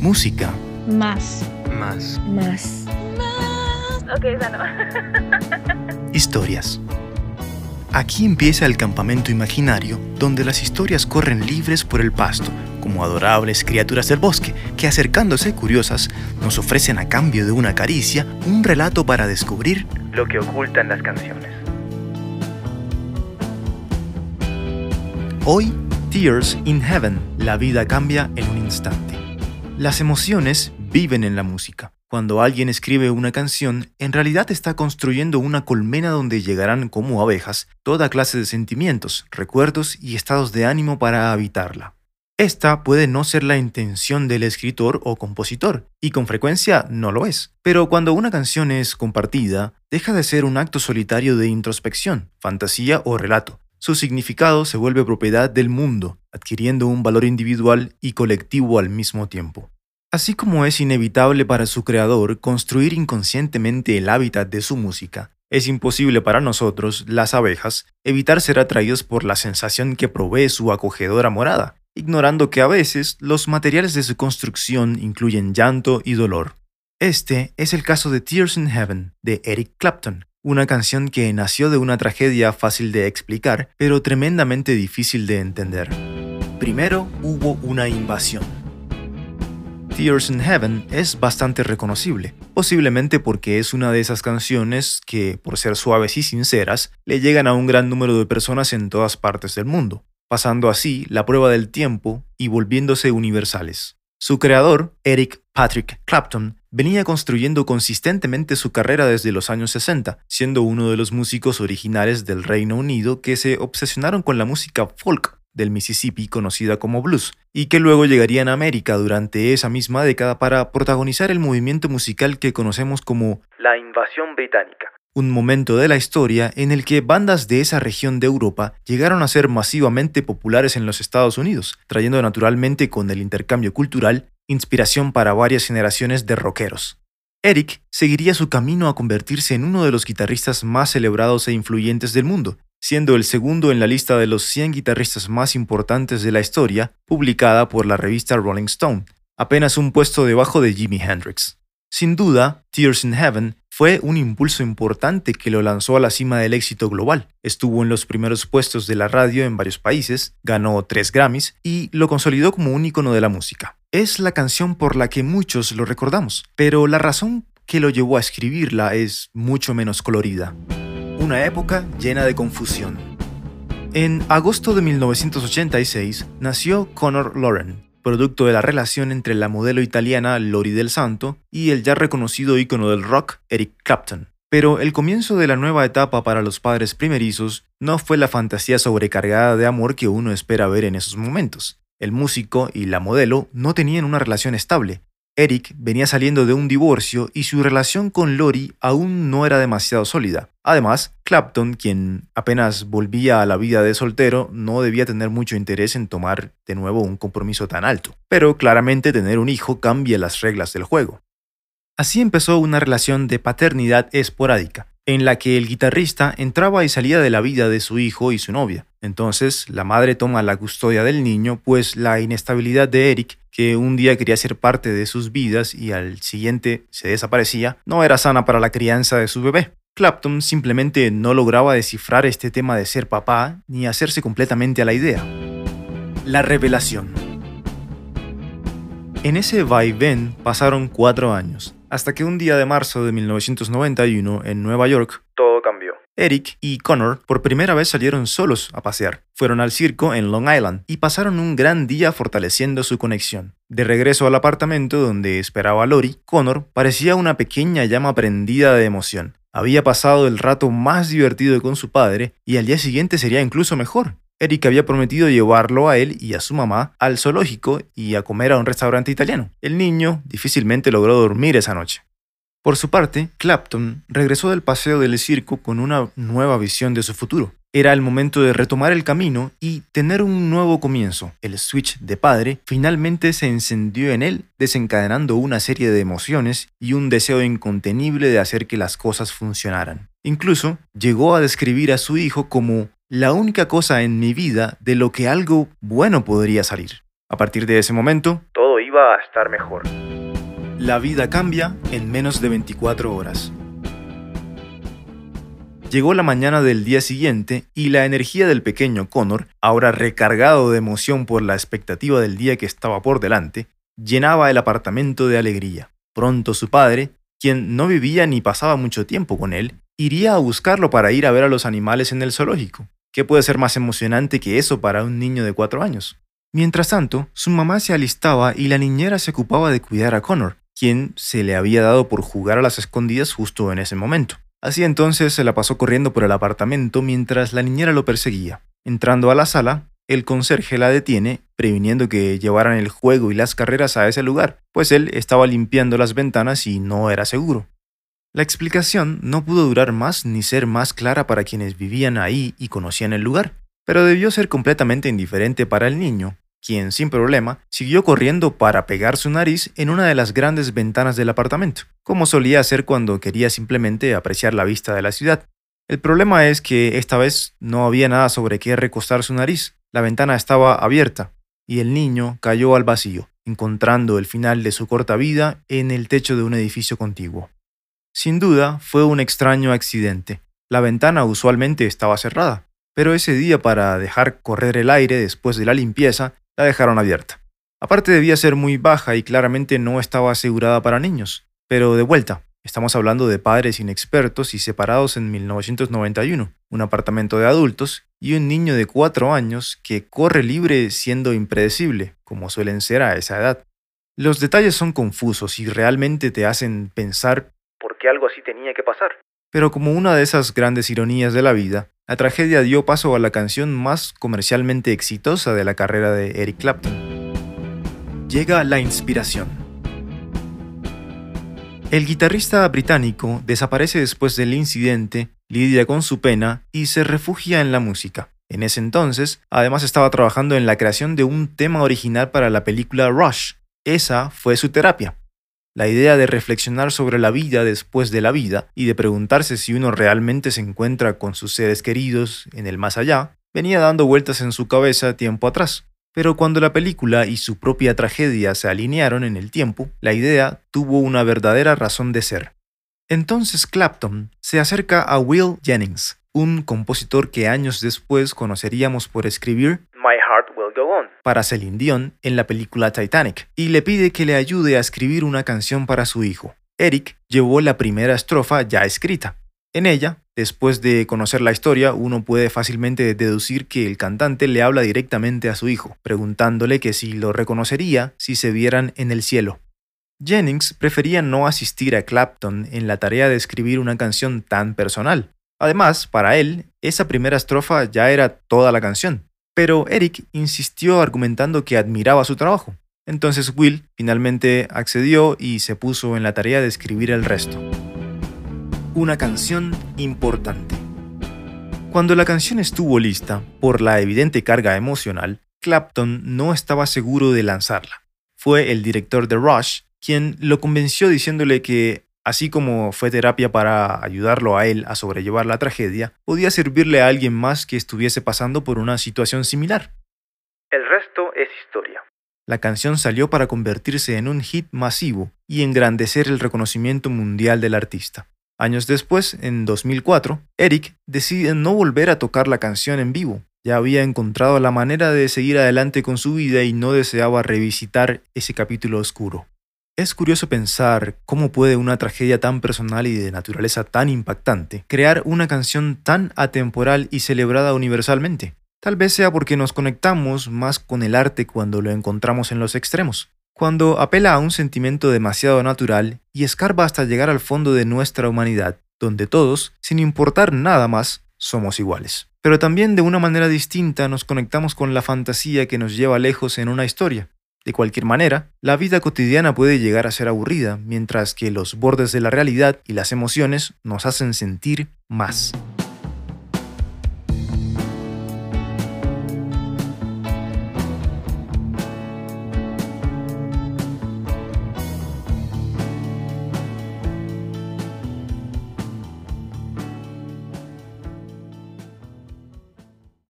Música. Más. Más. Más. Ok, esa no. Historias. Aquí empieza el campamento imaginario donde las historias corren libres por el pasto, como adorables criaturas del bosque que acercándose curiosas nos ofrecen a cambio de una caricia un relato para descubrir lo que ocultan las canciones. Hoy, Tears in Heaven, la vida cambia en un instante. Las emociones viven en la música. Cuando alguien escribe una canción, en realidad está construyendo una colmena donde llegarán como abejas toda clase de sentimientos, recuerdos y estados de ánimo para habitarla. Esta puede no ser la intención del escritor o compositor, y con frecuencia no lo es. Pero cuando una canción es compartida, deja de ser un acto solitario de introspección, fantasía o relato. Su significado se vuelve propiedad del mundo, adquiriendo un valor individual y colectivo al mismo tiempo. Así como es inevitable para su creador construir inconscientemente el hábitat de su música, es imposible para nosotros, las abejas, evitar ser atraídos por la sensación que provee su acogedora morada, ignorando que a veces los materiales de su construcción incluyen llanto y dolor. Este es el caso de Tears in Heaven, de Eric Clapton, una canción que nació de una tragedia fácil de explicar, pero tremendamente difícil de entender. Primero hubo una invasión Tears in Heaven es bastante reconocible, posiblemente porque es una de esas canciones que, por ser suaves y sinceras, le llegan a un gran número de personas en todas partes del mundo, pasando así la prueba del tiempo y volviéndose universales. Su creador, Eric Patrick Clapton, venía construyendo consistentemente su carrera desde los años 60, siendo uno de los músicos originales del Reino Unido que se obsesionaron con la música folk del Mississippi conocida como blues, y que luego llegarían a América durante esa misma década para protagonizar el movimiento musical que conocemos como la invasión británica. Un momento de la historia en el que bandas de esa región de Europa llegaron a ser masivamente populares en los Estados Unidos, trayendo naturalmente con el intercambio cultural inspiración para varias generaciones de rockeros. Eric seguiría su camino a convertirse en uno de los guitarristas más celebrados e influyentes del mundo, siendo el segundo en la lista de los 100 guitarristas más importantes de la historia, publicada por la revista Rolling Stone, apenas un puesto debajo de Jimi Hendrix. Sin duda, Tears in Heaven fue un impulso importante que lo lanzó a la cima del éxito global. Estuvo en los primeros puestos de la radio en varios países, ganó tres Grammys y lo consolidó como un icono de la música. Es la canción por la que muchos lo recordamos, pero la razón que lo llevó a escribirla es mucho menos colorida una época llena de confusión. En agosto de 1986 nació Connor Lauren, producto de la relación entre la modelo italiana Lori del Santo y el ya reconocido ícono del rock Eric Clapton. Pero el comienzo de la nueva etapa para los padres primerizos no fue la fantasía sobrecargada de amor que uno espera ver en esos momentos. El músico y la modelo no tenían una relación estable, Eric venía saliendo de un divorcio y su relación con Lori aún no era demasiado sólida. Además, Clapton, quien apenas volvía a la vida de soltero, no debía tener mucho interés en tomar de nuevo un compromiso tan alto. Pero claramente tener un hijo cambia las reglas del juego. Así empezó una relación de paternidad esporádica, en la que el guitarrista entraba y salía de la vida de su hijo y su novia. Entonces, la madre toma la custodia del niño, pues la inestabilidad de Eric, que un día quería ser parte de sus vidas y al siguiente se desaparecía, no era sana para la crianza de su bebé. Clapton simplemente no lograba descifrar este tema de ser papá ni hacerse completamente a la idea. La revelación. En ese vaivén pasaron cuatro años, hasta que un día de marzo de 1991, en Nueva York. Eric y Connor por primera vez salieron solos a pasear. Fueron al circo en Long Island y pasaron un gran día fortaleciendo su conexión. De regreso al apartamento donde esperaba Lori, Connor parecía una pequeña llama prendida de emoción. Había pasado el rato más divertido con su padre y al día siguiente sería incluso mejor. Eric había prometido llevarlo a él y a su mamá al zoológico y a comer a un restaurante italiano. El niño difícilmente logró dormir esa noche. Por su parte, Clapton regresó del paseo del circo con una nueva visión de su futuro. Era el momento de retomar el camino y tener un nuevo comienzo. El switch de padre finalmente se encendió en él, desencadenando una serie de emociones y un deseo incontenible de hacer que las cosas funcionaran. Incluso llegó a describir a su hijo como la única cosa en mi vida de lo que algo bueno podría salir. A partir de ese momento, todo iba a estar mejor. La vida cambia en menos de 24 horas. Llegó la mañana del día siguiente y la energía del pequeño Connor, ahora recargado de emoción por la expectativa del día que estaba por delante, llenaba el apartamento de alegría. Pronto su padre, quien no vivía ni pasaba mucho tiempo con él, iría a buscarlo para ir a ver a los animales en el zoológico. ¿Qué puede ser más emocionante que eso para un niño de cuatro años? Mientras tanto, su mamá se alistaba y la niñera se ocupaba de cuidar a Connor, quien se le había dado por jugar a las escondidas justo en ese momento. Así entonces se la pasó corriendo por el apartamento mientras la niñera lo perseguía. Entrando a la sala, el conserje la detiene, previniendo que llevaran el juego y las carreras a ese lugar, pues él estaba limpiando las ventanas y no era seguro. La explicación no pudo durar más ni ser más clara para quienes vivían ahí y conocían el lugar, pero debió ser completamente indiferente para el niño, quien sin problema siguió corriendo para pegar su nariz en una de las grandes ventanas del apartamento, como solía hacer cuando quería simplemente apreciar la vista de la ciudad. El problema es que esta vez no había nada sobre qué recostar su nariz, la ventana estaba abierta, y el niño cayó al vacío, encontrando el final de su corta vida en el techo de un edificio contiguo. Sin duda, fue un extraño accidente. La ventana usualmente estaba cerrada, pero ese día para dejar correr el aire después de la limpieza, la dejaron abierta. Aparte debía ser muy baja y claramente no estaba asegurada para niños. Pero de vuelta, estamos hablando de padres inexpertos y separados en 1991, un apartamento de adultos y un niño de cuatro años que corre libre siendo impredecible, como suelen ser a esa edad. Los detalles son confusos y realmente te hacen pensar por qué algo así tenía que pasar. Pero como una de esas grandes ironías de la vida, la tragedia dio paso a la canción más comercialmente exitosa de la carrera de Eric Clapton. Llega la inspiración. El guitarrista británico desaparece después del incidente, lidia con su pena y se refugia en la música. En ese entonces, además estaba trabajando en la creación de un tema original para la película Rush. Esa fue su terapia. La idea de reflexionar sobre la vida después de la vida y de preguntarse si uno realmente se encuentra con sus seres queridos en el más allá, venía dando vueltas en su cabeza tiempo atrás. Pero cuando la película y su propia tragedia se alinearon en el tiempo, la idea tuvo una verdadera razón de ser. Entonces Clapton se acerca a Will Jennings, un compositor que años después conoceríamos por escribir Para Celine Dion en la película Titanic, y le pide que le ayude a escribir una canción para su hijo. Eric llevó la primera estrofa ya escrita. En ella, después de conocer la historia, uno puede fácilmente deducir que el cantante le habla directamente a su hijo, preguntándole que si lo reconocería si se vieran en el cielo. Jennings prefería no asistir a Clapton en la tarea de escribir una canción tan personal, Además, para él, esa primera estrofa ya era toda la canción. Pero Eric insistió argumentando que admiraba su trabajo. Entonces Will finalmente accedió y se puso en la tarea de escribir el resto. Una canción importante. Cuando la canción estuvo lista, por la evidente carga emocional, Clapton no estaba seguro de lanzarla. Fue el director de Rush quien lo convenció diciéndole que Así como fue terapia para ayudarlo a él a sobrellevar la tragedia, podía servirle a alguien más que estuviese pasando por una situación similar. El resto es historia. La canción salió para convertirse en un hit masivo y engrandecer el reconocimiento mundial del artista. Años después, en 2004, Eric decide no volver a tocar la canción en vivo. Ya había encontrado la manera de seguir adelante con su vida y no deseaba revisitar ese capítulo oscuro. Es curioso pensar cómo puede una tragedia tan personal y de naturaleza tan impactante crear una canción tan atemporal y celebrada universalmente. Tal vez sea porque nos conectamos más con el arte cuando lo encontramos en los extremos, cuando apela a un sentimiento demasiado natural y escarba hasta llegar al fondo de nuestra humanidad, donde todos, sin importar nada más, somos iguales. Pero también de una manera distinta nos conectamos con la fantasía que nos lleva lejos en una historia, de cualquier manera, la vida cotidiana puede llegar a ser aburrida, mientras que los bordes de la realidad y las emociones nos hacen sentir más.